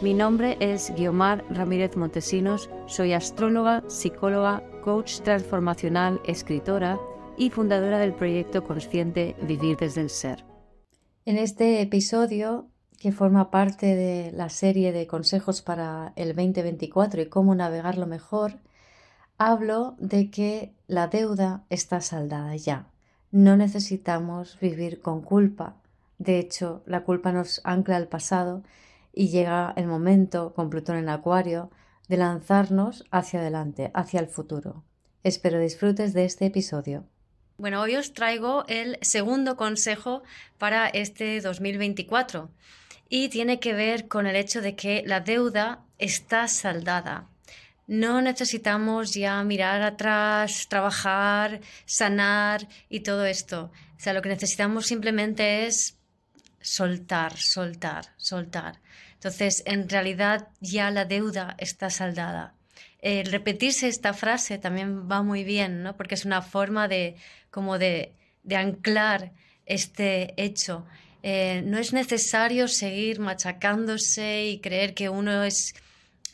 Mi nombre es Guiomar Ramírez Montesinos, soy astróloga, psicóloga, coach transformacional, escritora y fundadora del proyecto consciente Vivir desde el Ser. En este episodio, que forma parte de la serie de consejos para el 2024 y cómo navegarlo mejor, hablo de que la deuda está saldada ya. No necesitamos vivir con culpa. De hecho, la culpa nos ancla al pasado y llega el momento, con Plutón en Acuario, de lanzarnos hacia adelante, hacia el futuro. Espero disfrutes de este episodio. Bueno, hoy os traigo el segundo consejo para este 2024 y tiene que ver con el hecho de que la deuda está saldada. No necesitamos ya mirar atrás, trabajar, sanar y todo esto. O sea, lo que necesitamos simplemente es soltar, soltar, soltar. Entonces, en realidad ya la deuda está saldada. El repetirse esta frase también va muy bien, ¿no? Porque es una forma de como de, anclar este hecho. Eh, no es necesario seguir machacándose y creer que uno es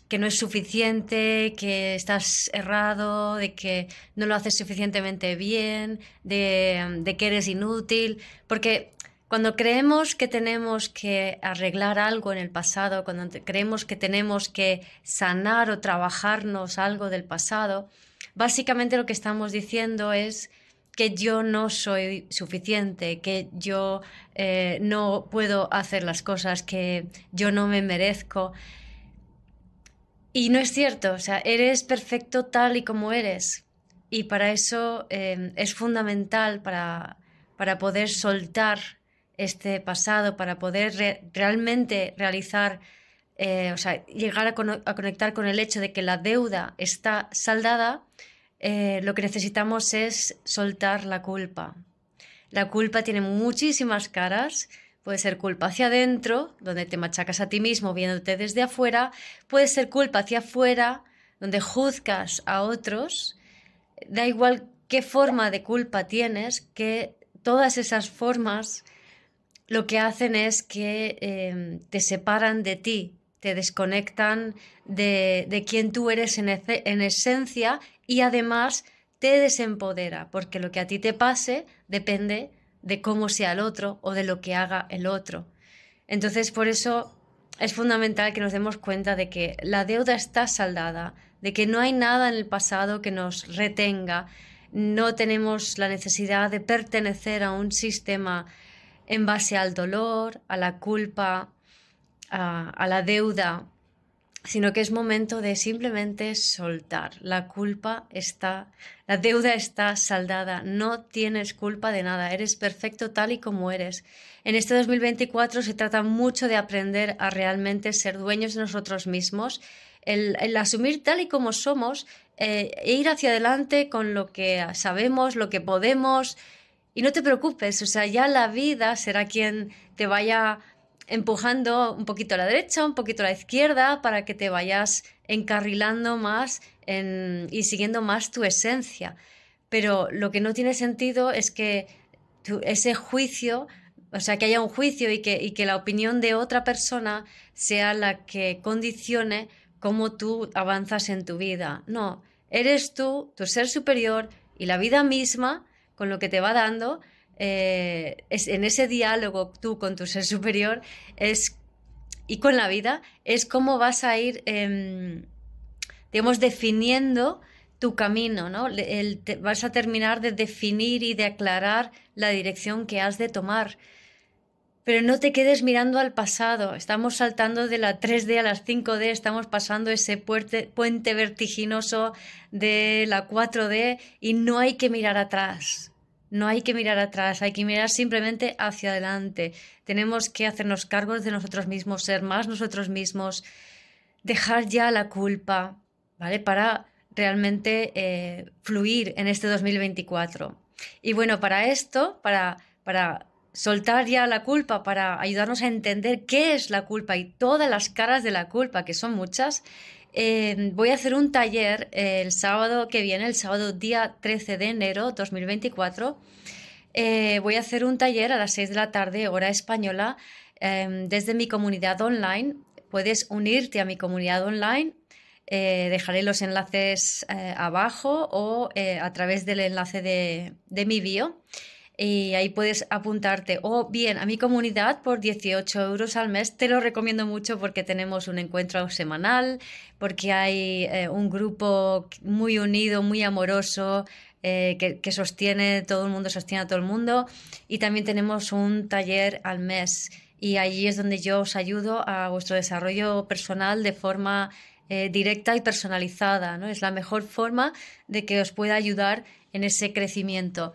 que no es suficiente, que estás errado, de que no lo haces suficientemente bien, de, de que eres inútil, porque cuando creemos que tenemos que arreglar algo en el pasado, cuando creemos que tenemos que sanar o trabajarnos algo del pasado, básicamente lo que estamos diciendo es que yo no soy suficiente, que yo eh, no puedo hacer las cosas, que yo no me merezco. Y no es cierto, o sea, eres perfecto tal y como eres. Y para eso eh, es fundamental para, para poder soltar este pasado, para poder realmente realizar, eh, o sea, llegar a, conectar con el hecho de que la deuda está saldada, eh, lo que necesitamos es soltar la culpa. La culpa tiene muchísimas caras. Puede ser culpa hacia adentro, donde te machacas a ti mismo viéndote desde afuera. Puede ser culpa hacia afuera, donde juzgas a otros. Da igual qué forma de culpa tienes, que todas esas formas lo que hacen es que em, te separan de ti, te desconectan de, de quien tú eres en, en esencia y además te desempodera, porque lo que a ti te pase depende de cómo sea el otro o de lo que haga el otro. Entonces, por eso es fundamental que nos demos cuenta de que la deuda está saldada, de que no hay nada en el pasado que nos retenga, no tenemos la necesidad de pertenecer a un sistema en base al dolor, a la culpa, a, la deuda, sino que es momento de simplemente soltar. La culpa está, la deuda está saldada, no tienes culpa de nada, eres perfecto tal y como eres. En este 2024 se trata mucho de aprender a realmente ser dueños de nosotros mismos, el, asumir tal y como somos eh, e ir hacia adelante con lo que sabemos, lo que podemos, y no te preocupes, o sea, ya la vida será quien te vaya empujando un poquito a la derecha, un poquito a la izquierda, para que te vayas encarrilando más y siguiendo más tu esencia. Pero lo que no tiene sentido es que ese juicio, o sea, que haya un juicio y que, la opinión de otra persona sea la que condicione cómo tú avanzas en tu vida. No, eres tú, tu ser superior y la vida misma con lo que te va dando, eh, es, en ese diálogo tú con tu ser superior es, y con la vida, es cómo vas a ir, em, digamos, definiendo tu camino, ¿no? vas a terminar de definir y de aclarar la dirección que has de tomar. Pero no te quedes mirando al pasado. Estamos saltando de la 3D a las 5D, estamos pasando ese puente vertiginoso de la 4D y no hay que mirar atrás. No hay que mirar atrás, hay que mirar simplemente hacia adelante. Tenemos que hacernos cargos de nosotros mismos, ser más nosotros mismos, dejar ya la culpa, ¿vale? Para realmente eh, fluir en este 2024. Y bueno, para esto, para, para soltar ya la culpa, para ayudarnos a entender qué es la culpa y todas las caras de la culpa, que son muchas, eh, voy a hacer un taller el sábado que viene, el sábado día 13 de enero 2024. Eh, voy a hacer un taller a las 6 de la tarde, hora española, desde mi comunidad online. Puedes unirte a mi comunidad online eh, dejaré los enlaces abajo o a través del enlace de, de, mi bio. Y ahí puedes apuntarte o bien a mi comunidad por 18 euros al mes. Te lo recomiendo mucho porque tenemos un encuentro semanal, porque hay un grupo muy unido, muy amoroso, que, que, sostiene, todo el mundo sostiene a todo el mundo. Y también tenemos un taller al mes. Y allí es donde yo os ayudo a vuestro desarrollo personal de forma eh, directa y personalizada. ¿no? Es la mejor forma de que os pueda ayudar en ese crecimiento.